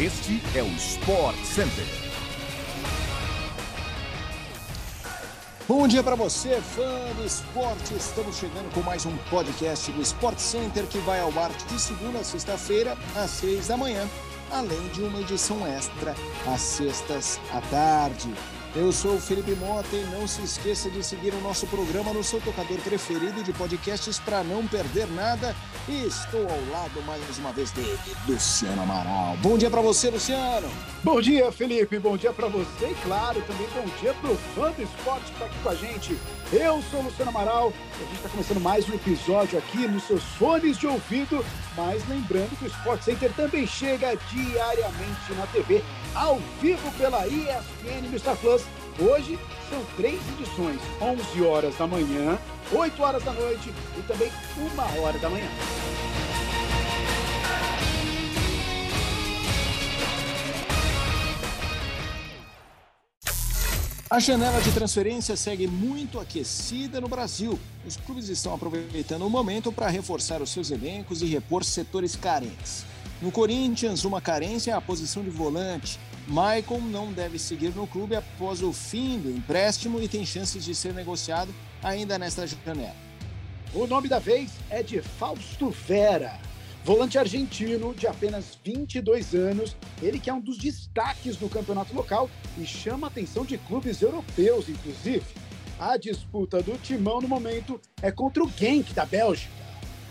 Este é o Sport Center. Bom dia para você, fã do esporte. Estamos chegando com mais um podcast do Sport Center que vai ao ar de segunda a sexta-feira, às seis da manhã, além de uma edição extra às sextas à tarde. Eu sou o Felipe Mota e não se esqueça de seguir o nosso programa no seu tocador preferido de podcasts para não perder nada. E estou ao lado mais uma vez dele, Luciano Amaral. Bom dia para você, Luciano. Bom dia, Felipe. Bom dia para você e, claro, também bom dia para o fã do esporte que está aqui com a gente. Eu sou o Luciano Amaral e a gente está começando mais um episódio aqui nos seus fones de ouvido. Mas lembrando que o Sport Center também chega diariamente na TV ao vivo pela ESPN Star Plus. Hoje são três edições, 11 horas da manhã, 8 horas da noite e também 1 hora da manhã. A janela de transferência segue muito aquecida no Brasil. Os clubes estão aproveitando o momento para reforçar os seus elencos e repor setores carentes. No Corinthians, uma carência é a posição de volante. Maicon não deve seguir no clube após o fim do empréstimo e tem chances de ser negociado ainda nesta janela. O nome da vez é de Fausto Vera, volante argentino de apenas 22 anos, ele que é um dos destaques do campeonato local e chama a atenção de clubes europeus, inclusive. A disputa do timão no momento é contra o Genk da Bélgica.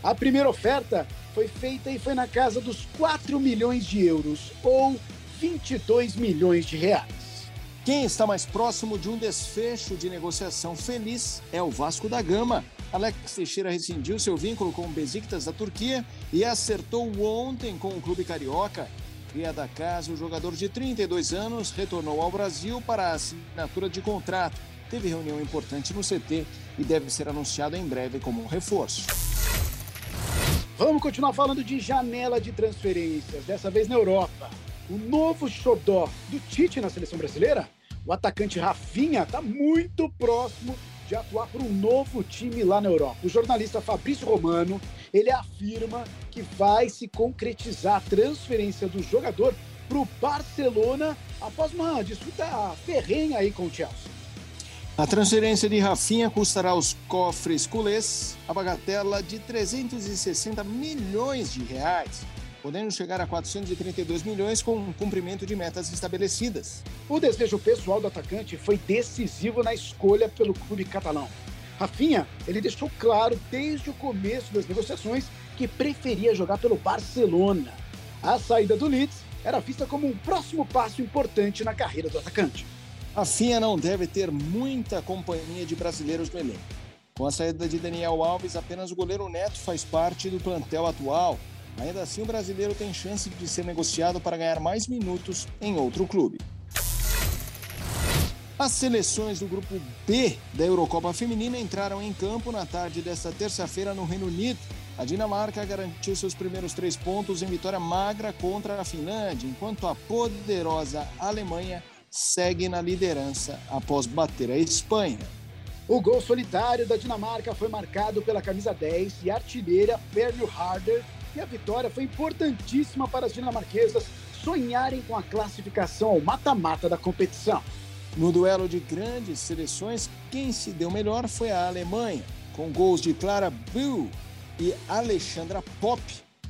A primeira oferta foi feita e foi na casa dos 4 milhões de euros, ou 22 milhões de reais. Quem está mais próximo de um desfecho de negociação feliz é o Vasco da Gama. Alex Teixeira rescindiu seu vínculo com o Besiktas da Turquia e acertou ontem com o clube carioca. Cria da casa, o jogador de 32 anos retornou ao Brasil para a assinatura de contrato. Teve reunião importante no CT e deve ser anunciado em breve como um reforço. Vamos continuar falando de janela de transferências, dessa vez na Europa. O novo xodó do Tite na seleção brasileira, o atacante Rafinha, está muito próximo de atuar por um novo time lá na Europa. O jornalista Fabrício Romano, ele afirma que vai se concretizar a transferência do jogador para o Barcelona após uma disputa ferrenha aí com o Chelsea. A transferência de Rafinha custará aos cofres culés a bagatela de 360 milhões de reais, podendo chegar a 432 milhões com o cumprimento de metas estabelecidas. O desejo pessoal do atacante foi decisivo na escolha pelo clube catalão. Rafinha, ele deixou claro desde o começo das negociações que preferia jogar pelo Barcelona. A saída do Leeds era vista como um próximo passo importante na carreira do atacante. A FIA não deve ter muita companhia de brasileiros no elenco. Com a saída de Daniel Alves, apenas o goleiro Neto faz parte do plantel atual. Ainda assim, o brasileiro tem chance de ser negociado para ganhar mais minutos em outro clube. As seleções do grupo B da Eurocopa Feminina entraram em campo na tarde desta terça-feira no Reino Unido. A Dinamarca garantiu seus primeiros três pontos em vitória magra contra a Finlândia, enquanto a poderosa Alemanha segue na liderança após bater a Espanha. O gol solitário da Dinamarca foi marcado pela camisa 10 e artilheira Pernil Harder, e a vitória foi importantíssima para as dinamarquesas sonharem com a classificação ao mata-mata da competição. No duelo de grandes seleções, quem se deu melhor foi a Alemanha, com gols de Clara Bühl e Alexandra Popp,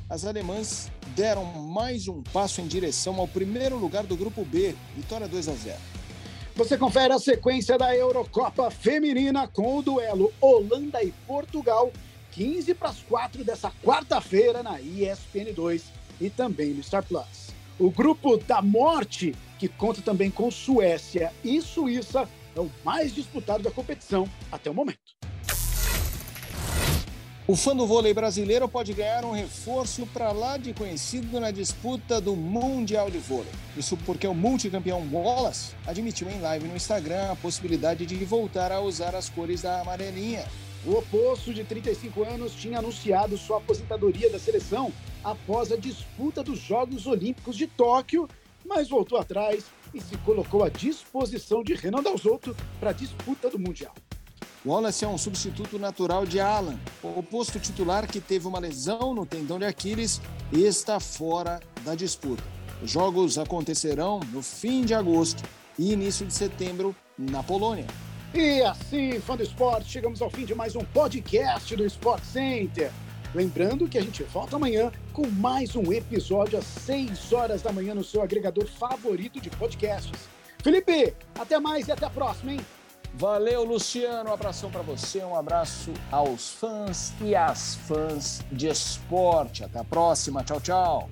as alemãs deram mais um passo em direção ao primeiro lugar do grupo B, vitória 2 a 0. Você confere a sequência da Eurocopa Feminina com o duelo Holanda e Portugal, 15 para as 4 dessa quarta-feira na ESPN 2 e também no Star Plus. O grupo da morte, que conta também com Suécia e Suíça, é o mais disputado da competição até o momento. O fã do vôlei brasileiro pode ganhar um reforço para lá de conhecido na disputa do Mundial de Vôlei. Isso porque o multicampeão Wallace admitiu em live no Instagram a possibilidade de voltar a usar as cores da amarelinha. O oposto de 35 anos tinha anunciado sua aposentadoria da seleção após a disputa dos Jogos Olímpicos de Tóquio, mas voltou atrás e se colocou à disposição de Renan Dalzotto para a disputa do Mundial. Wallace é um substituto natural de Alan, o posto titular que teve uma lesão no tendão de Aquiles e está fora da disputa. Os jogos acontecerão no fim de agosto e início de setembro na Polônia. E assim, fã do esporte, chegamos ao fim de mais um podcast do Sport Center. Lembrando que a gente volta amanhã com mais um episódio às 6 horas da manhã no seu agregador favorito de podcasts. Felipe, até mais e até a próxima, hein? Valeu, Luciano. Um abração para você, um abraço aos fãs e às fãs de esporte. Até a próxima. Tchau, tchau.